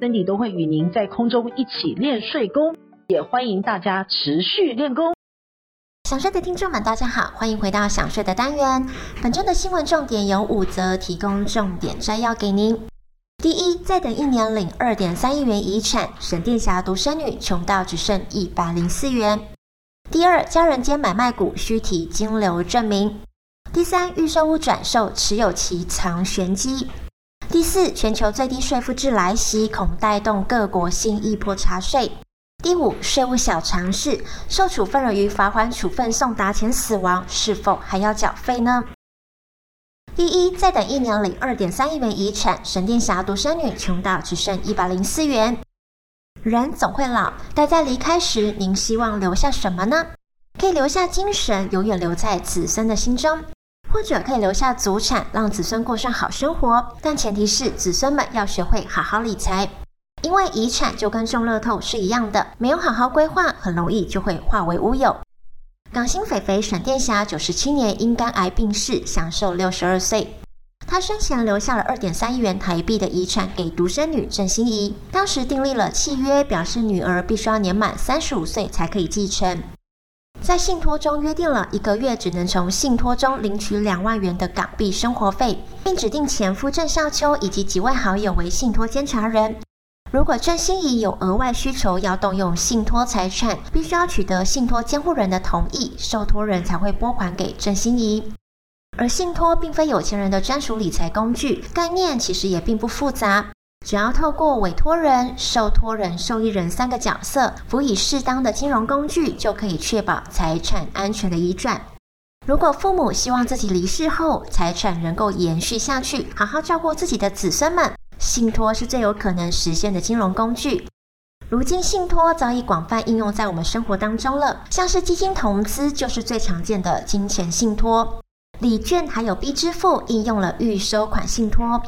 身体都会与您在空中一起练睡功，也欢迎大家持续练功。想睡的听众们，大家好，欢迎回到想睡的单元。本周的新闻重点有五则，提供重点摘要给您。第一，再等一年领二点三亿元遗产，沈殿霞独生女穷到只剩一百零四元。第二，家人间买卖股需提金流证明。第三，预售屋转售持有期藏玄机。第四，全球最低税负制来袭，恐带动各国新一波查税。第五，税务小常识：受处分人于罚款处分送达前死亡，是否还要缴费呢？第一，再等一年领二点三亿元遗产，沈殿霞独生女穷到只剩一百零四元。人总会老，但在离开时，您希望留下什么呢？可以留下精神，永远留在子孙的心中。或者可以留下祖产，让子孙过上好生活，但前提是子孙们要学会好好理财，因为遗产就跟中乐透是一样的，没有好好规划，很容易就会化为乌有。港星菲菲闪电侠九十七年因肝癌病逝，享寿六十二岁。她生前留下了二点三亿元台币的遗产给独生女郑欣宜，当时订立了契约，表示女儿必须要年满三十五岁才可以继承。在信托中约定了一个月只能从信托中领取两万元的港币生活费，并指定前夫郑少秋以及几位好友为信托监察人。如果郑欣宜有额外需求要动用信托财产，必须要取得信托监护人的同意，受托人才会拨款给郑欣宜。而信托并非有钱人的专属理财工具，概念其实也并不复杂。只要透过委托人、受托人、受益人三个角色，辅以适当的金融工具，就可以确保财产安全的移转。如果父母希望自己离世后财产能够延续下去，好好照顾自己的子孙们，信托是最有可能实现的金融工具。如今，信托早已广泛应用在我们生活当中了，像是基金投资就是最常见的金钱信托，礼券还有 B 支付应用了预收款信托。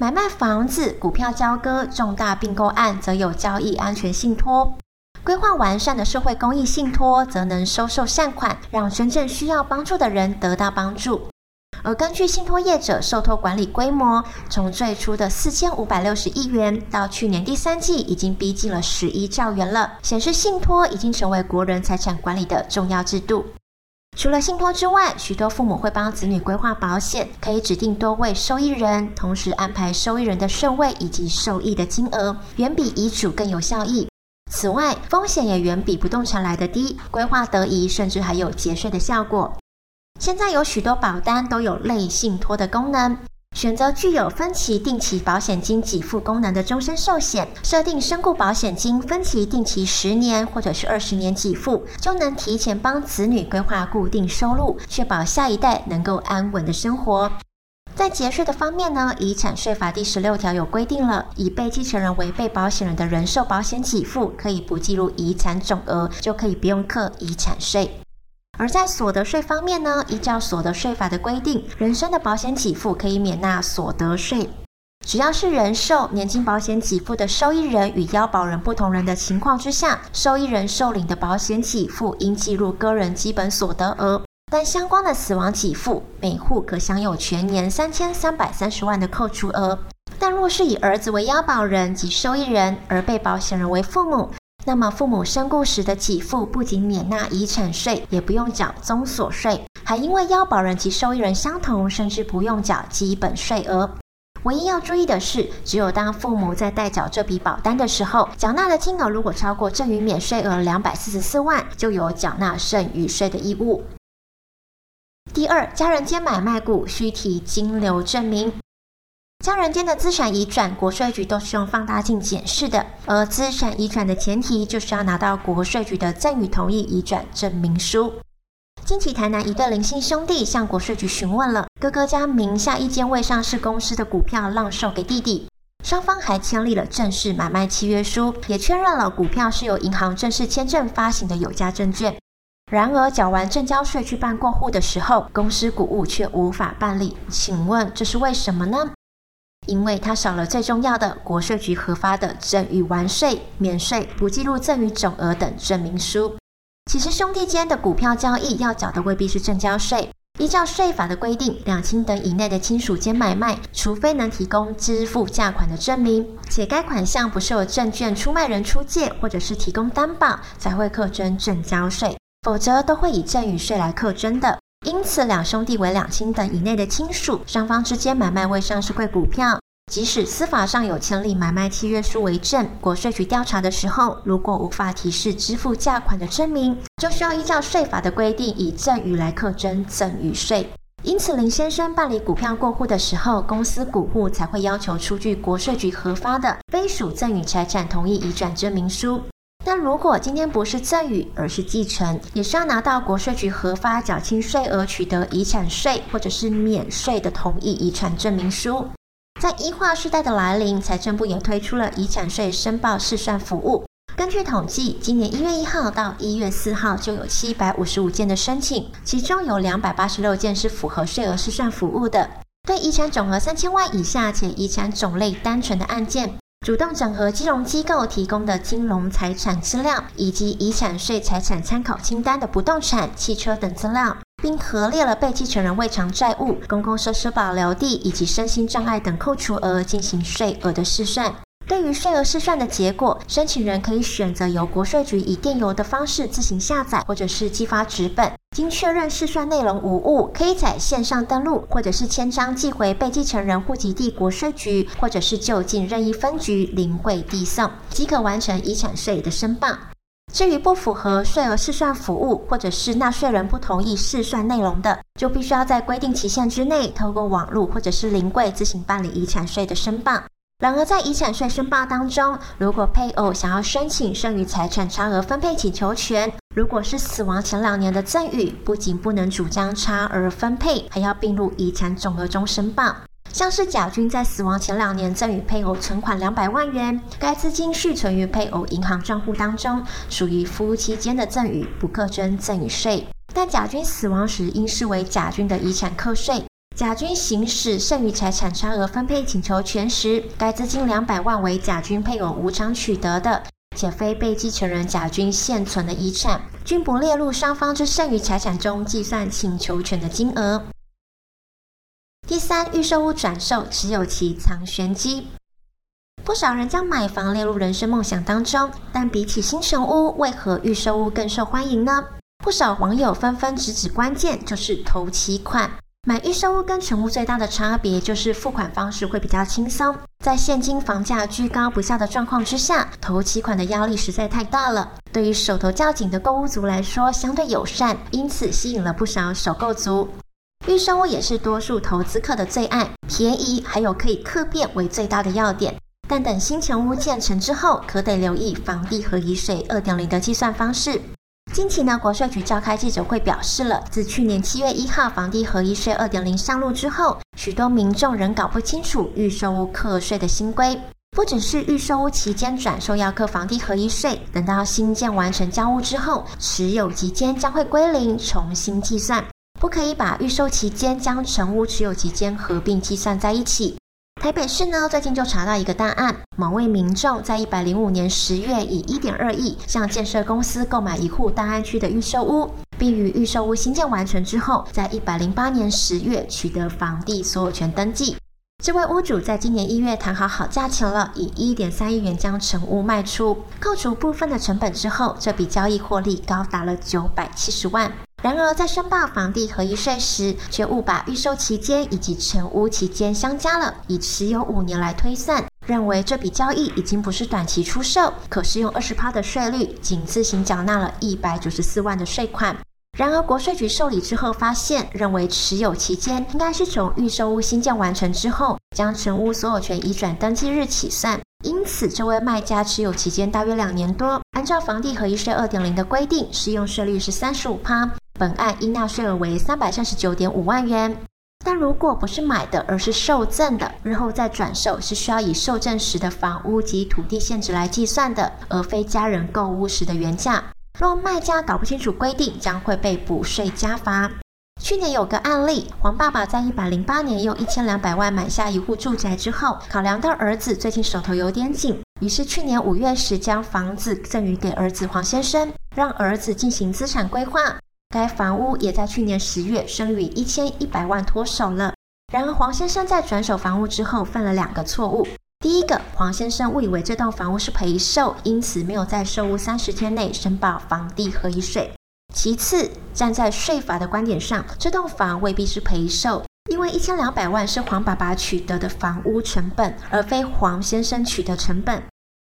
买卖房子、股票交割、重大并购案，则有交易安全信托；规划完善的社会公益信托，则能收受善款，让真正需要帮助的人得到帮助。而根据信托业者受托管理规模，从最初的四千五百六十亿元，到去年第三季已经逼近了十一兆元了，显示信托已经成为国人财产管理的重要制度。除了信托之外，许多父母会帮子女规划保险，可以指定多位受益人，同时安排受益人的顺位以及受益的金额，远比遗嘱更有效益。此外，风险也远比不动产来得低，规划得宜，甚至还有节税的效果。现在有许多保单都有类信托的功能。选择具有分期定期保险金给付功能的终身寿险，设定身故保险金分期定期十年或者是二十年给付，就能提前帮子女规划固定收入，确保下一代能够安稳的生活。在节税的方面呢，遗产税法第十六条有规定了，以被继承人为被保险人的人寿保险给付，可以不计入遗产总额，就可以不用课遗产税。而在所得税方面呢，依照所得税法的规定，人身的保险给付可以免纳所得税。只要是人寿年金保险给付的受益人与要保人不同人的情况之下，受益人受领的保险给付应计入个人基本所得额。但相关的死亡给付，每户可享有全年三千三百三十万的扣除额。但若是以儿子为要保人及受益人，而被保险人为父母。那么，父母身故时的给付不仅免纳遗产税，也不用缴综所税，还因为要保人及受益人相同，甚至不用缴基本税额。唯一要注意的是，只有当父母在代缴这笔保单的时候，缴纳的金额如果超过赠与免税额两百四十四万，就有缴纳剩余税的义务。第二，家人间买卖股需提金流证明。家人间的资产移转，国税局都是用放大镜检视的。而资产移转的前提，就是要拿到国税局的赠与同意移转证明书。近期台南一对林姓兄弟向国税局询问了哥哥将名下一间未上市公司的股票让售给弟弟，双方还签立了正式买卖契约书，也确认了股票是由银行正式签证发行的有价证券。然而，缴完证交税去办过户的时候公司股务却无法办理，请问这是为什么呢？因为它少了最重要的国税局核发的赠与完税、免税、不计入赠与总额等证明书。其实兄弟间的股票交易要缴的未必是证交税。依照税法的规定，两亲等以内的亲属间买卖，除非能提供支付价款的证明，且该款项不是由证券出卖人出借，或者是提供担保，才会课征证交税，否则都会以赠与税来课征的。因此，两兄弟为两亲等以内的亲属，双方之间买卖未上市柜股票。即使司法上有签立买卖契约书为证，国税局调查的时候，如果无法提示支付价款的证明，就需要依照税法的规定，以赠与来课征赠与税。因此，林先生办理股票过户的时候，公司股户才会要求出具国税局核发的非属赠与财产同意移转证明书。那如果今天不是赠与，而是继承，也是要拿到国税局核发缴清税额、取得遗产税或者是免税的同意遗产证明书。在一化世代的来临，财政部也推出了遗产税申报试算服务。根据统计，今年一月一号到一月四号就有七百五十五件的申请，其中有两百八十六件是符合税额试算服务的。对遗产总额三千万以下且遗产种类单纯的案件，主动整合金融机构提供的金融财产资料，以及遗产税财产参考清单的不动产、汽车等资料。并核列了被继承人未偿债务、公共设施保留地以及身心障碍等扣除额，进行税额的试算。对于税额试算的结果，申请人可以选择由国税局以电邮的方式自行下载，或者是寄发纸本。经确认试算内容无误，可以在线上登录，或者是签章寄回被继承人户籍地国税局，或者是就近任意分局临柜递送，即可完成遗产税的申报。至于不符合税额试算服务，或者是纳税人不同意试算内容的，就必须要在规定期限之内，透过网络或者是临柜自行办理遗产税的申报。然而，在遗产税申报当中，如果配偶想要申请剩余财产差额分配请求权，如果是死亡前两年的赠与，不仅不能主张差额分配，还要并入遗产总额中申报。像是甲君在死亡前两年赠与配偶存款两百万元，该资金续存于配偶银行账户当中，属于夫妻间的赠与，不课征赠与税。但甲君死亡时应视为甲君的遗产课税。甲君行使剩余财产差额分配请求权时，该资金两百万为甲君配偶无偿取得的，且非被继承人甲军现存的遗产，均不列入双方之剩余财产中计算请求权的金额。第三，预售屋转售持有其藏玄机。不少人将买房列入人生梦想当中，但比起新成屋，为何预售屋更受欢迎呢？不少网友纷纷直指关键就是头期款。买预售屋跟成屋最大的差别就是付款方式会比较轻松。在现今房价居高不下的状况之下，头期款的压力实在太大了。对于手头较紧的购屋族来说，相对友善，因此吸引了不少首购族。预售屋也是多数投资客的最爱，便宜还有可以客变为最大的要点。但等新成屋建成之后，可得留意房地合一税二点零的计算方式。近期呢，国税局召开记者会表示了，自去年七月一号房地合一税二点零上路之后，许多民众仍搞不清楚预售屋课税的新规。不只是预售屋期间转售要课房地合一税，等到新建完成交屋之后，持有期间将会归零，重新计算。不可以把预售期间将成屋持有期间合并计算在一起。台北市呢，最近就查到一个大案，某位民众在一百零五年十月以一点二亿向建设公司购买一户大安区的预售屋，并于预售屋新建完成之后，在一百零八年十月取得房地所有权登记。这位屋主在今年一月谈好好价钱了，以一点三亿元将成屋卖出，扣除部分的成本之后，这笔交易获利高达了九百七十万。然而，在申报房地合一税时，却误把预售期间以及成屋期间相加了，以持有五年来推算，认为这笔交易已经不是短期出售，可适用二十趴的税率，仅自行缴纳了一百九十四万的税款。然而，国税局受理之后发现，认为持有期间应该是从预售屋新建完成之后，将成屋所有权移转登记日起算。因此，这位卖家持有期间大约两年多，按照房地合一税二点零的规定，适用税率是三十五趴。本案应纳税额为三百三十九点五万元。但如果不是买的，而是受赠的，日后再转售是需要以受赠时的房屋及土地现值来计算的，而非家人购屋时的原价。若卖家搞不清楚规定，将会被补税加罚。去年有个案例，黄爸爸在一百零八年用一千两百万买下一户住宅之后，考量到儿子最近手头有点紧，于是去年五月时将房子赠予给儿子黄先生，让儿子进行资产规划。该房屋也在去年十月升于一千一百万脱手了。然而黄先生在转手房屋之后犯了两个错误。第一个，黄先生误以为这栋房屋是赔售，因此没有在售屋三十天内申报房地合一税。其次，站在税法的观点上，这栋房未必是赔售，因为一千两百万是黄爸爸取得的房屋成本，而非黄先生取得成本。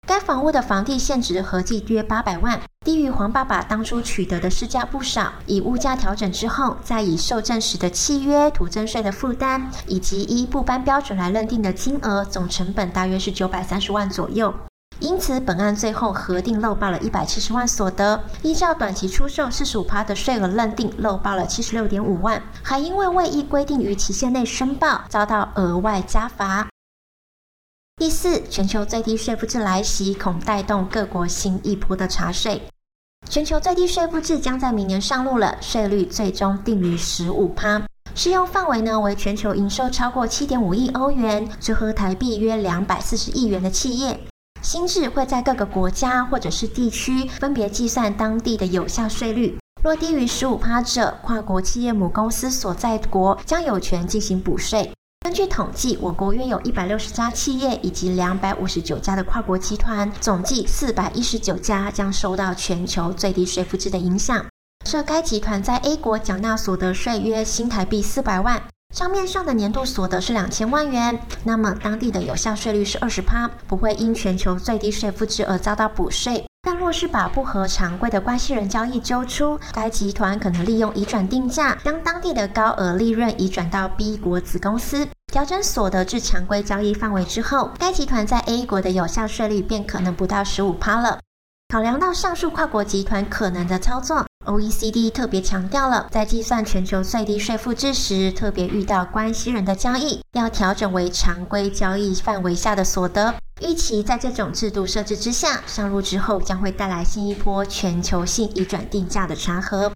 该房屋的房地现值合计约八百万，低于黄爸爸当初取得的市价不少。以物价调整之后，再以受赠时的契约、土增税的负担，以及依不搬标准来认定的金额，总成本大约是九百三十万左右。因此，本案最后核定漏报了一百七十万所得，依照短期出售四十五趴的税额认定漏报了七十六点五万，还因为未依规定于期限内申报，遭到额外加罚。第四，全球最低税负制来袭，恐带动各国新一波的查税。全球最低税负制将在明年上路了，税率最终定于十五趴，适用范围呢为全球营收超过七点五亿欧元，折合台币约两百四十亿元的企业。新制会在各个国家或者是地区分别计算当地的有效税率，若低于十五趴者，跨国企业母公司所在国将有权进行补税。根据统计，我国约有一百六十家企业以及两百五十九家的跨国集团，总计四百一十九家将受到全球最低税负制的影响。设该集团在 A 国缴纳所得税约新台币四百万，账面上的年度所得是两千万元，那么当地的有效税率是二十趴，不会因全球最低税负制而遭到补税。但若是把不合常规的关系人交易揪出，该集团可能利用移转定价，将当地的高额利润移转到 B 国子公司，调整所得至常规交易范围之后，该集团在 A 国的有效税率便可能不到十五趴了。考量到上述跨国集团可能的操作，OECD 特别强调了，在计算全球最低税负制时，特别遇到关系人的交易，要调整为常规交易范围下的所得。预期在这种制度设置之下，上路之后将会带来新一波全球性移转定价的查核。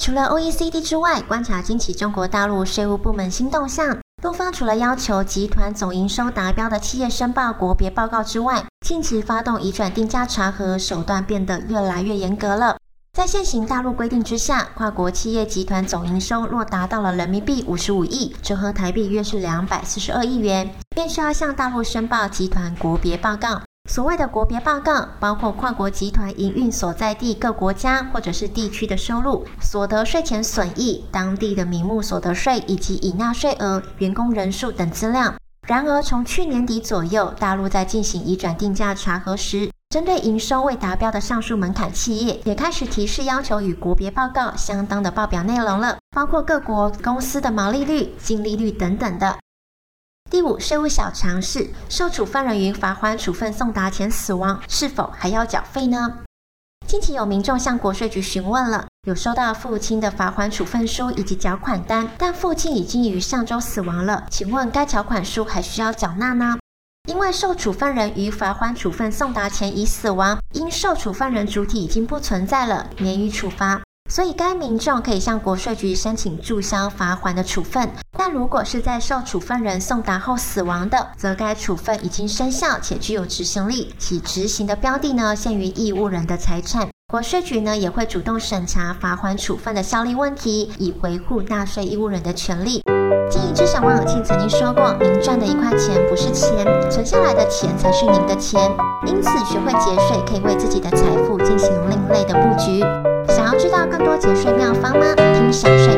除了 OECD 之外，观察近期中国大陆税务部门新动向，陆方除了要求集团总营收达标的企业申报国别报告之外，近期发动移转定价查核手段变得越来越严格了。在现行大陆规定之下，跨国企业集团总营收若达到了人民币五十五亿，折合台币约是两百四十二亿元，便需要向大陆申报集团国别报告。所谓的国别报告，包括跨国集团营运所在地各国家或者是地区的收入、所得税前损益、当地的名目所得税以及已纳税额、员工人数等资料。然而，从去年底左右，大陆在进行移转定价查核时，针对营收未达标的上述门槛企业，也开始提示要求与国别报告相当的报表内容了，包括各国公司的毛利率、净利率等等的。第五，税务小常识：受处分人于罚款处分送达前死亡，是否还要缴费呢？近期有民众向国税局询问了，有收到父亲的罚款处分书以及缴款单，但父亲已经于上周死亡了，请问该缴款书还需要缴纳呢？因为受处分人于罚锾处分送达前已死亡，因受处分人主体已经不存在了，免予处罚，所以该民众可以向国税局申请注销罚锾的处分。但如果是在受处分人送达后死亡的，则该处分已经生效且具有执行力，其执行的标的呢，限于义务人的财产。国税局呢也会主动审查罚款处分的效力问题，以维护纳税义务人的权利。经营之神王永庆曾经说过：“您赚的一块钱不是钱，存下来的钱才是您的钱。”因此，学会节税可以为自己的财富进行另类的布局。想要知道更多节税妙方吗？听小税